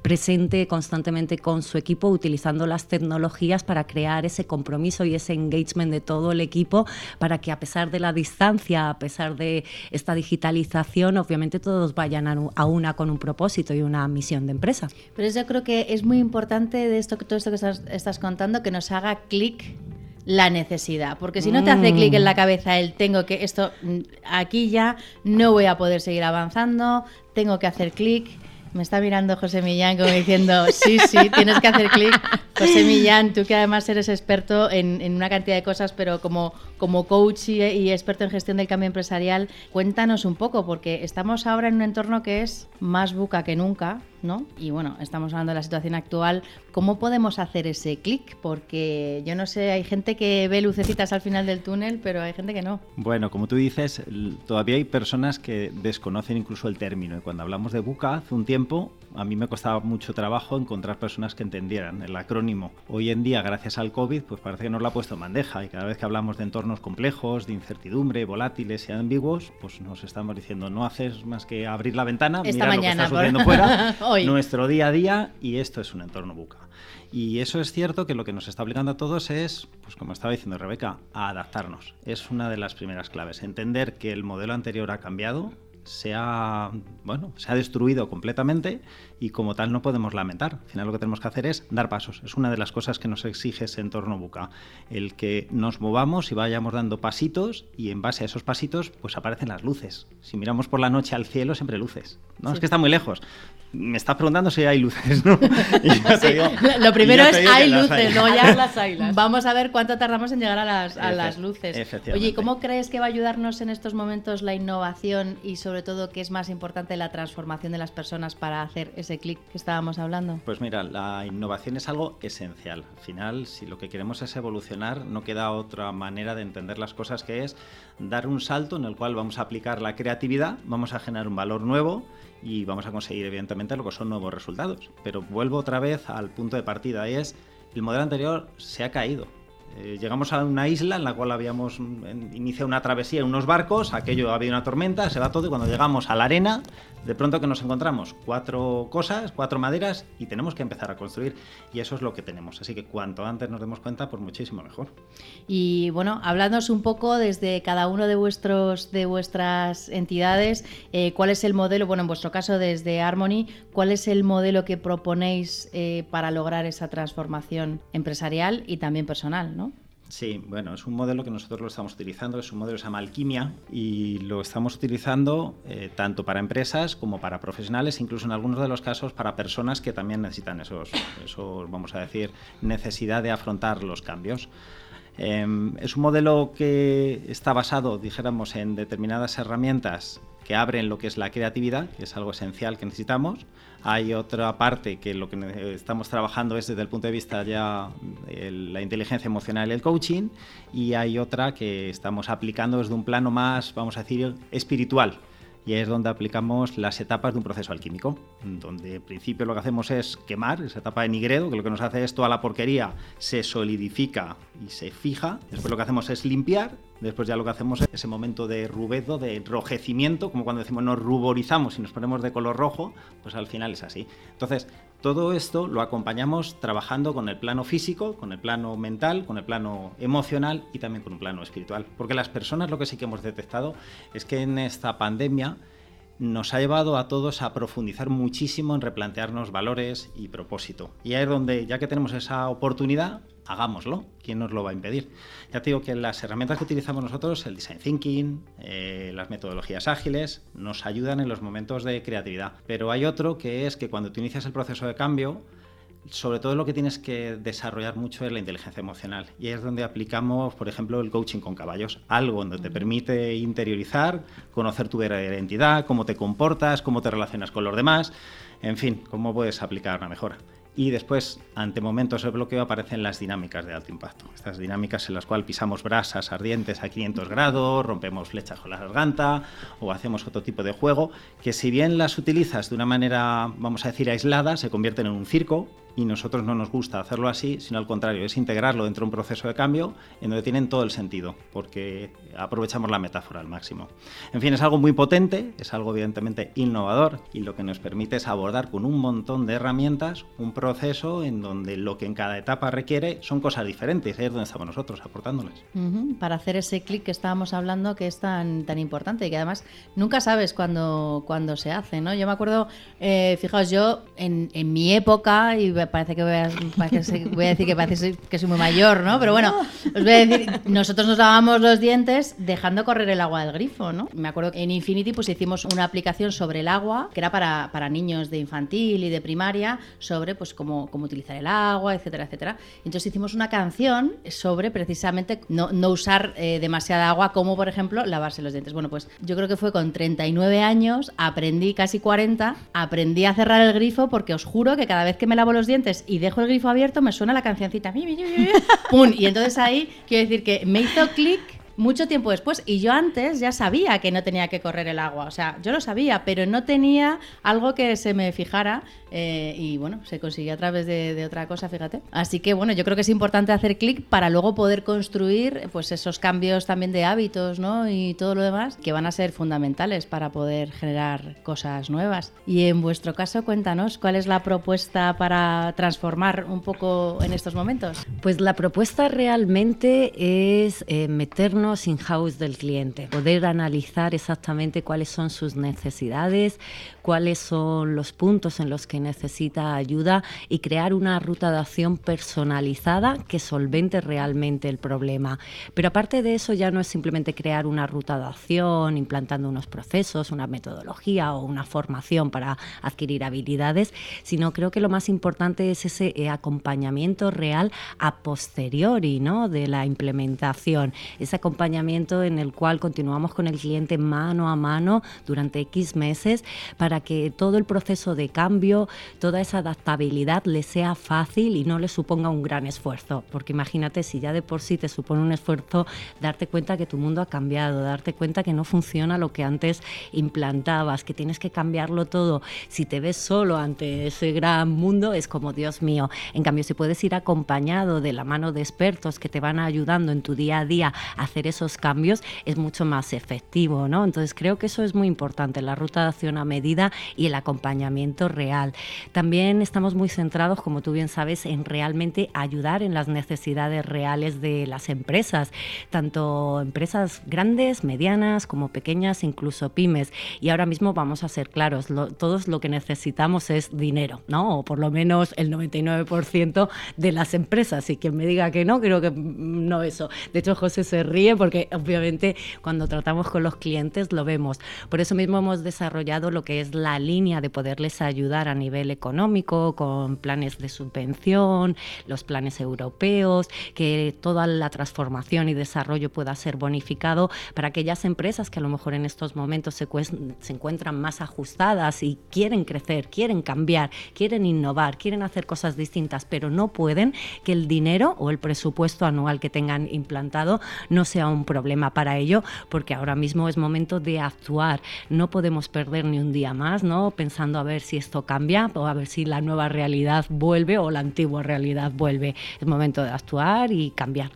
presente constantemente con su equipo utilizando las tecnologías para crear ese compromiso y ese engagement de todo el equipo para que a pesar de la distancia, a pesar de esta digitalización, obviamente todos vayan a una con un propósito y una misión de empresa. Pero yo creo que es muy importante de esto, todo esto que estás, contando, que nos haga clic la necesidad, porque si no te hace clic en la mm. cabeza el tengo que esto mm, aquí ya no voy a poder seguir avanzando, tengo que hacer clic me está mirando José Millán como diciendo, sí, sí, tienes que hacer clic. José Millán, tú que además eres experto en, una cantidad de cosas, pero como, como coach y, y, experto en gestión del cambio empresarial, cuéntanos un poco, porque estamos ahora en un entorno que es más buca que nunca, ¿no? Y bueno, estamos hablando de la situación actual. ¿Cómo podemos hacer ese clic? Porque yo no sé, hay gente que ve lucecitas al final del túnel, pero hay gente que no. Bueno, como tú dices, todavía hay personas que desconocen incluso el término. Y cuando hablamos de buca, hace un tiempo, a mí me costaba mucho trabajo encontrar personas que entendieran el acrónimo. Hoy en día, gracias al COVID, pues parece que nos lo ha puesto en bandeja. Y cada vez que hablamos de entornos complejos, de incertidumbre, volátiles y ambiguos, pues nos estamos diciendo, no haces más que abrir la ventana, Esta mirar mañana, lo que está sucediendo fuera. nuestro día a día y esto es un entorno buca. Y eso es cierto que lo que nos está obligando a todos es, pues como estaba diciendo Rebeca, a adaptarnos. Es una de las primeras claves, entender que el modelo anterior ha cambiado, se ha, bueno, se ha destruido completamente y como tal no podemos lamentar. Al final lo que tenemos que hacer es dar pasos. Es una de las cosas que nos exige ese entorno buca. El que nos movamos y vayamos dando pasitos y en base a esos pasitos pues aparecen las luces. Si miramos por la noche al cielo siempre luces. No, es que está muy lejos. Me estás preguntando si hay luces, ¿no? lo primero es hay luces, ¿no? Ya las vamos a ver cuánto tardamos en llegar a las, a las luces. Oye, ¿cómo crees que va a ayudarnos en estos momentos la innovación y sobre todo qué es más importante la transformación de las personas para hacer ese clic que estábamos hablando? Pues mira, la innovación es algo esencial. Al final, si lo que queremos es evolucionar, no queda otra manera de entender las cosas que es dar un salto en el cual vamos a aplicar la creatividad, vamos a generar un valor nuevo y vamos a conseguir evidentemente lo que son nuevos resultados. Pero vuelvo otra vez al punto de partida es el modelo anterior se ha caído. Eh, llegamos a una isla en la cual habíamos iniciado una travesía en unos barcos, aquello había una tormenta, se va todo y cuando llegamos a la arena, de pronto que nos encontramos cuatro cosas, cuatro maderas y tenemos que empezar a construir y eso es lo que tenemos. Así que cuanto antes nos demos cuenta, pues muchísimo mejor. Y bueno, hablándonos un poco desde cada uno de vuestros de vuestras entidades, eh, ¿cuál es el modelo? Bueno, en vuestro caso desde Harmony, ¿cuál es el modelo que proponéis eh, para lograr esa transformación empresarial y también personal, ¿no? Sí, bueno, es un modelo que nosotros lo estamos utilizando, es un modelo que se llama Alquimia y lo estamos utilizando eh, tanto para empresas como para profesionales, incluso en algunos de los casos para personas que también necesitan esos, esos vamos a decir, necesidad de afrontar los cambios. Em, es un modelo que está basado, dijéramos, en determinadas herramientas que abren lo que es la creatividad, que es algo esencial que necesitamos. Hay otra parte que lo que estamos trabajando es desde el punto de vista ya de la inteligencia emocional y el coaching, y hay otra que estamos aplicando desde un plano más, vamos a decir, espiritual y es donde aplicamos las etapas de un proceso alquímico, donde en principio lo que hacemos es quemar esa etapa de nigredo, que lo que nos hace es toda la porquería se solidifica y se fija, después lo que hacemos es limpiar, después ya lo que hacemos es ese momento de rubedo, de enrojecimiento, como cuando decimos nos ruborizamos y nos ponemos de color rojo, pues al final es así. Entonces, todo esto lo acompañamos trabajando con el plano físico, con el plano mental, con el plano emocional y también con un plano espiritual. Porque las personas lo que sí que hemos detectado es que en esta pandemia nos ha llevado a todos a profundizar muchísimo en replantearnos valores y propósito. Y ahí es donde, ya que tenemos esa oportunidad, hagámoslo. ¿Quién nos lo va a impedir? Ya te digo que las herramientas que utilizamos nosotros, el design thinking, eh, las metodologías ágiles, nos ayudan en los momentos de creatividad. Pero hay otro que es que cuando tú inicias el proceso de cambio, sobre todo lo que tienes que desarrollar mucho es la inteligencia emocional. Y es donde aplicamos, por ejemplo, el coaching con caballos. Algo donde te permite interiorizar, conocer tu verdadera identidad, cómo te comportas, cómo te relacionas con los demás, en fin, cómo puedes aplicar una mejora y después, ante momentos de bloqueo, aparecen las dinámicas de alto impacto. Estas dinámicas en las cuales pisamos brasas ardientes a 500 grados, rompemos flechas con la garganta o hacemos otro tipo de juego, que si bien las utilizas de una manera, vamos a decir, aislada, se convierten en un circo y nosotros no nos gusta hacerlo así, sino al contrario, es integrarlo dentro de un proceso de cambio en donde tienen todo el sentido, porque aprovechamos la metáfora al máximo. En fin, es algo muy potente, es algo evidentemente innovador y lo que nos permite es abordar con un montón de herramientas un proceso en donde lo que en cada etapa requiere son cosas diferentes, es donde estamos nosotros aportándoles. Para hacer ese clic que estábamos hablando que es tan, tan importante y que además nunca sabes cuándo, cuando se hace, ¿no? Yo me acuerdo, eh, fijaos, yo en, mi época, y parece que voy a, voy a decir que parece que soy muy mayor, ¿no? Pero bueno, os voy a decir, nosotros nos lavábamos los dientes dejando correr el agua del grifo, ¿no? Me acuerdo que en Infinity pues hicimos una aplicación sobre el agua, que era para, para niños de infantil y de primaria, sobre pues cómo, cómo utilizar el agua, etcétera, etcétera. Entonces hicimos una canción sobre precisamente no, no usar eh, demasiada agua, como por ejemplo lavarse los dientes. Bueno, pues yo creo que fue con 39 años, aprendí casi 40, aprendí a cerrar el grifo porque os juro que cada vez que me lavo los dientes y dejo el grifo abierto, me suena la cancioncita. Y entonces ahí quiero decir que me hizo clic mucho tiempo después y yo antes ya sabía que no tenía que correr el agua, o sea, yo lo sabía, pero no tenía algo que se me fijara eh, y bueno, se consiguió a través de, otra cosa, fíjate. Así que bueno, yo creo que es importante hacer clic para luego poder construir pues esos cambios también de hábitos, ¿no? Y todo lo demás que van a ser fundamentales para poder generar cosas nuevas. Y en vuestro caso, cuéntanos, ¿cuál es la propuesta para transformar un poco en estos momentos? Pues la propuesta realmente es eh, meternos meternos in-house del cliente, poder analizar exactamente cuáles son sus necesidades, cuáles son los puntos en los que necesita ayuda y crear una ruta de acción personalizada que solvente realmente el problema. Pero aparte de eso ya no es simplemente crear una ruta de acción, implantando unos procesos, una metodología o una formación para adquirir habilidades, sino creo que lo más importante es ese eh, acompañamiento real a posteriori ¿no? de la implementación, ese acompañamiento en el cual continuamos con el cliente mano a mano durante X meses para que todo el proceso de cambio, toda esa adaptabilidad le sea fácil y no le suponga un gran esfuerzo. Porque imagínate si ya de por sí te supone un esfuerzo darte cuenta que tu mundo ha cambiado, darte cuenta que no funciona lo que antes implantabas, que tienes que cambiarlo todo. Si te ves solo ante ese gran mundo es como Dios mío. En cambio, si puedes ir acompañado de la mano de expertos que te van ayudando en tu día a día a hacer esos cambios, es mucho más efectivo, ¿no? Entonces creo que eso es muy importante, la ruta de acción a medida y el acompañamiento real. También estamos muy centrados, como tú bien sabes, en realmente ayudar en las necesidades reales de las empresas, tanto empresas grandes, medianas, como pequeñas, incluso pymes. Y ahora mismo vamos a ser claros, todos lo que necesitamos es dinero, ¿no? O por lo menos el 99% de las empresas. Y quien me diga que no, creo que no eso. De hecho, José se ríe porque obviamente cuando tratamos con los clientes lo vemos. Por eso mismo hemos desarrollado lo que es la línea de poderles ayudar a nivel económico con planes de subvención, los planes europeos, que toda la transformación y desarrollo pueda ser bonificado para aquellas empresas que a lo mejor en estos momentos se, se encuentran más ajustadas y quieren crecer, quieren cambiar, quieren innovar, quieren hacer cosas distintas, pero no pueden, que el dinero o el presupuesto anual que tengan implantado no sea un problema para ello, porque ahora mismo es momento de actuar. No podemos perder ni un día más, ¿no? Pensando a ver si esto cambia o a ver si la nueva realidad vuelve o la antigua realidad vuelve. Es momento de actuar y cambiar.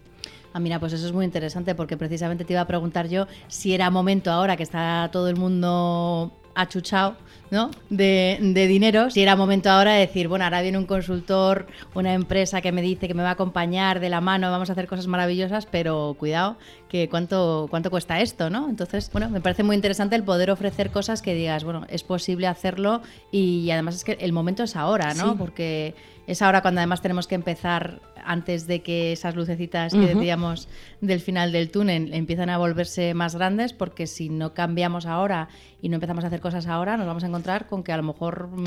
Ah, mira, pues eso es muy interesante porque precisamente te iba a preguntar yo si era momento ahora que está todo el mundo achuchado ¿no? De, de, dinero, si era momento ahora de decir, bueno, ahora viene un consultor, una empresa que me dice que me va a acompañar de la mano, vamos a hacer cosas maravillosas, pero cuidado, que cuánto, cuánto cuesta esto, ¿no? Entonces, bueno, me parece muy interesante el poder ofrecer cosas que digas, bueno, es posible hacerlo y, además es que el momento es ahora, ¿no? Porque es ahora cuando además tenemos que empezar antes de que esas lucecitas que decíamos del final del túnel empiezan a volverse más grandes, porque si no cambiamos ahora y no empezamos a hacer cosas ahora, nos vamos a encontrar con que a lo mejor... Mm,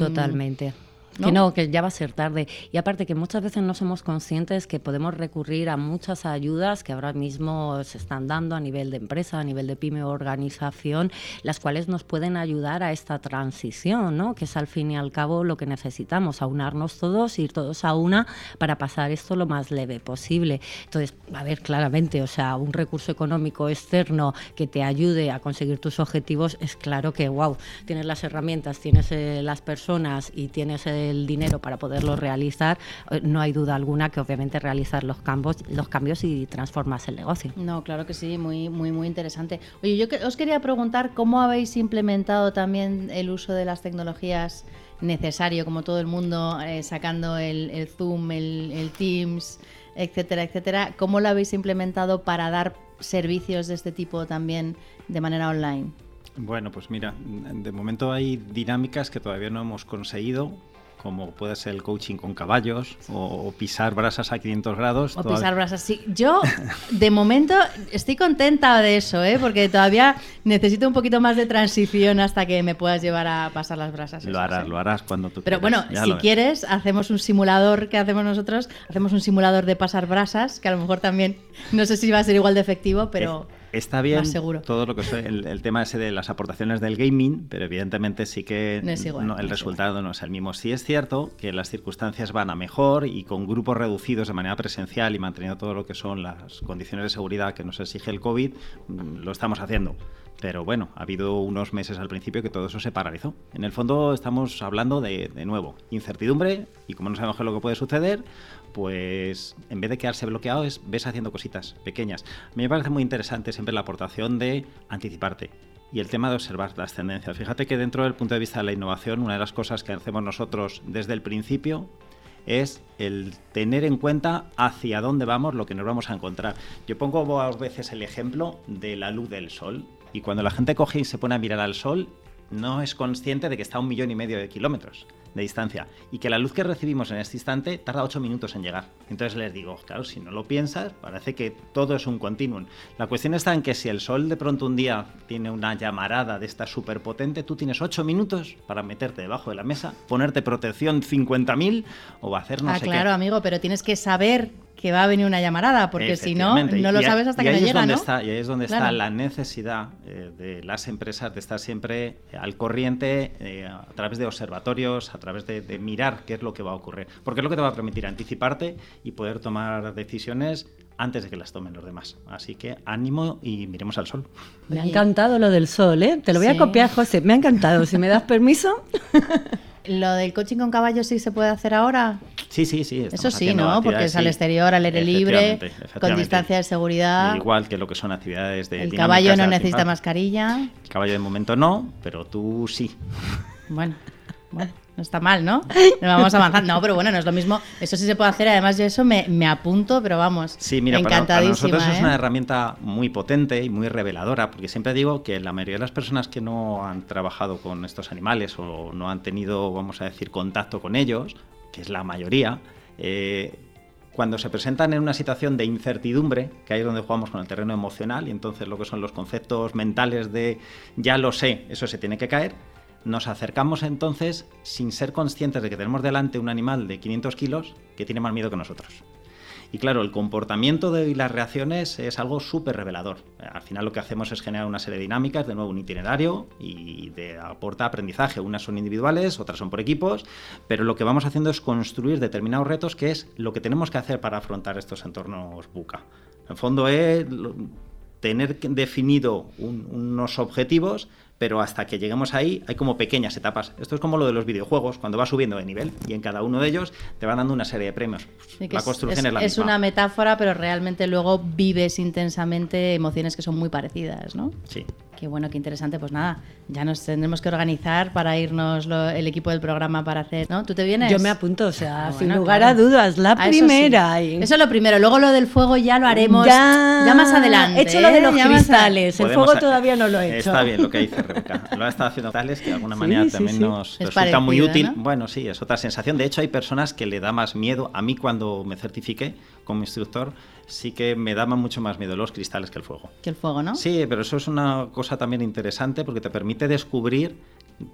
Totalmente. Que no, que ya va a ser tarde. Y aparte que muchas veces no somos conscientes que podemos recurrir a muchas ayudas que ahora mismo se están dando a nivel de empresa, a nivel de pyme o organización, las cuales nos pueden ayudar a esta transición, ¿no? que es al fin y al cabo lo que necesitamos, aunarnos todos, ir todos a una para pasar esto lo más leve posible. Entonces, a ver, claramente, o sea, un recurso económico externo que te ayude a conseguir tus objetivos, es claro que, wow, tienes las herramientas, tienes eh, las personas y tienes... el el dinero para poderlo realizar, eh, no hay duda alguna que obviamente realizar los cambios, los cambios y transformas el negocio. No, claro que sí, muy, muy, muy interesante. Oye, yo os quería preguntar cómo habéis implementado también el uso de las tecnologías necesario, como todo el mundo, eh, sacando el, Zoom, el, el Teams, etcétera, etcétera. ¿Cómo lo habéis implementado para dar servicios de este tipo también de manera online? Bueno, pues mira, de momento hay dinámicas que todavía no hemos conseguido, como puede ser el coaching con caballos o, pisar brasas a 500 grados. O pisar brasas, sí. Yo, de momento, estoy contenta de eso, ¿eh? porque todavía necesito un poquito más de transición hasta que me puedas llevar a pasar las brasas. Lo harás, lo harás cuando tú Pero bueno, si quieres, hacemos un simulador que hacemos nosotros, hacemos un simulador de pasar brasas, que a lo mejor también, no sé si va a ser igual de efectivo, pero... Está bien todo lo que el, tema ese de las aportaciones del gaming, pero evidentemente sí que el resultado no es el mismo. Sí es cierto que las circunstancias van a mejor y con grupos reducidos de manera presencial y manteniendo todo lo que son las condiciones de seguridad que nos exige el COVID, mm, lo estamos haciendo. Pero bueno, ha habido unos meses al principio que todo eso se paralizó. En el fondo estamos hablando de, de nuevo, incertidumbre y como no sabemos qué es lo que puede suceder, pues en vez de quedarse bloqueado, es ves haciendo cositas pequeñas. A mí me parece muy interesante siempre la aportación de anticiparte y el tema de observar las tendencias. Fíjate que dentro del punto de vista de la innovación, una de las cosas que hacemos nosotros desde el principio es el tener en cuenta hacia dónde vamos, lo que nos vamos a encontrar. Yo pongo a veces el ejemplo de la luz del sol. Y cuando la gente coge y se pone a mirar al sol, no es consciente de que está a un millón y medio de kilómetros de distancia y que la luz que recibimos en este instante tarda 8 minutos en llegar. Entonces les digo, claro, si no lo piensas, parece que todo es un continuum. La cuestión está en que si el sol de pronto un día tiene una llamarada de esta súper potente, tú tienes 8 minutos para meterte debajo de la mesa, ponerte protección 50.000 o hacer no ah, sé claro, amigo, pero tienes que saber que va a venir una llamarada, porque si no, no lo sabes hasta que no llega, ¿no? Está, y ahí es donde está la necesidad eh, de las empresas de estar siempre al corriente eh, a través de observatorios, a través de, mirar qué es lo que va a ocurrir. Porque es lo que te va a permitir anticiparte y poder tomar decisiones antes de que las tomen los demás. Así que ánimo y miremos al sol. Me ha encantado lo del sol, ¿eh? Te lo voy a copiar, José. Me ha encantado. Si me das permiso. ¿Lo del coaching con caballos sí se puede hacer ahora? Sí, sí, sí. Eso sí, ¿no? Porque es al exterior, al aire libre, con distancia de seguridad. Igual que lo que son actividades de... El caballo no necesita mascarilla. El caballo de momento no, pero tú sí. Bueno, bueno. No está mal, ¿no? Nos vamos avanzando. No, pero bueno, no es lo mismo. Eso sí se puede hacer. Además, yo eso me, me apunto, pero vamos. Sí, mira, para, nosotros es una ¿eh? herramienta muy potente y muy reveladora, porque siempre digo que la mayoría de las personas que no han trabajado con estos animales o no han tenido, vamos a decir, contacto con ellos, que es la mayoría, eh, cuando se presentan en una situación de incertidumbre, que ahí es donde jugamos con el terreno emocional, y entonces lo que son los conceptos mentales de ya lo sé, eso se tiene que caer, nos acercamos entonces sin ser conscientes de que tenemos delante un animal de 500 kilos que tiene más miedo que nosotros. Y claro, el comportamiento de, y las reacciones es algo súper revelador. Al final lo que hacemos es generar una serie de dinámicas, de nuevo un itinerario y de aporta aprendizaje. Unas son individuales, otras son por equipos, pero lo que vamos haciendo es construir determinados retos que es lo que tenemos que hacer para afrontar estos entornos buca. En fondo es tener definido unos objetivos pero hasta que lleguemos ahí hay como pequeñas etapas. Esto es como lo de los videojuegos, cuando vas subiendo de nivel y en cada uno de ellos te van dando una serie de premios. la construcción es, la Es una metáfora, pero realmente luego vives intensamente emociones que son muy parecidas, ¿no? Sí. Qué bueno, qué interesante. Pues nada, ya nos tendremos que organizar para irnos el equipo del programa para hacer, ¿no? ¿Tú te vienes? Yo me apunto, o sea, ah, sin lugar a dudas, la ah, primera. Eso, es lo primero. Luego lo del fuego ya lo haremos ya, más adelante. He hecho lo de ¿eh? los cristales. El fuego todavía no lo he hecho. Está bien lo que dice Rebeca. Lo ha estado haciendo tales que de alguna manera también nos resulta muy útil. Bueno, sí, es otra sensación. De hecho, hay personas que le da más miedo. A mí cuando me certifiqué como instructor, sí que me daban mucho más miedo los cristales que el fuego. Que el fuego, ¿no? Sí, pero eso es una cosa también interesante porque te permite descubrir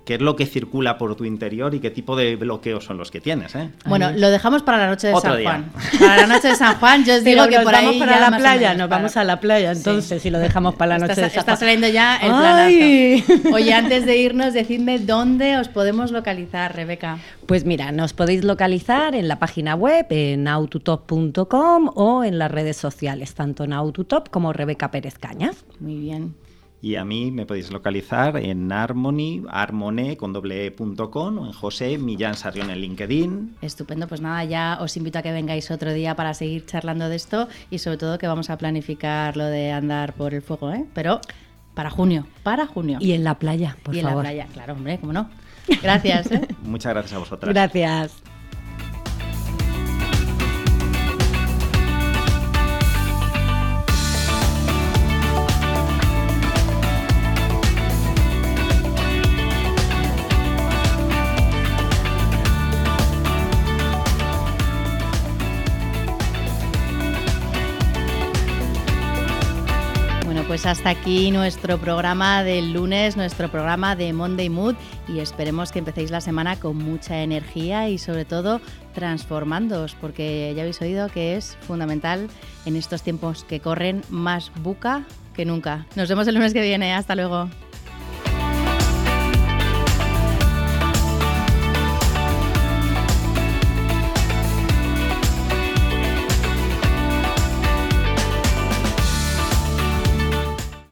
qué es lo que circula por tu interior y qué tipo de bloqueos son los que tienes. ¿eh? Bueno, lo dejamos para la noche de San Juan. Para la noche de San Juan, yo os digo que por ahí para la playa, nos vamos a la playa, entonces si lo dejamos para la noche de San Juan. Está saliendo ya el planazo. Oye, antes de irnos, decidme dónde os podemos localizar, Rebeca. Pues mira, nos podéis localizar en la página web, en autotop.com o en las redes sociales, tanto en Autotop como Rebeca Pérez Cañas. Muy bien. Y a mí me podéis localizar en Harmony, harmone con doble e o en José Millán Sarrión en LinkedIn. Estupendo, pues nada, ya os invito a que vengáis otro día para seguir charlando de esto y sobre todo que vamos a planificar lo de andar por el fuego, ¿eh? Pero para junio, para junio. Y en la playa, por favor. Y en la playa, claro, hombre, cómo no. Gracias. ¿eh? Muchas gracias a vosotras. Gracias. Hasta aquí nuestro programa del lunes, nuestro programa de Monday Mood y esperemos que empecéis la semana con mucha energía y sobre todo transformándoos porque ya habéis oído que es fundamental en estos tiempos que corren más buca que nunca. Nos vemos el lunes que viene, hasta luego.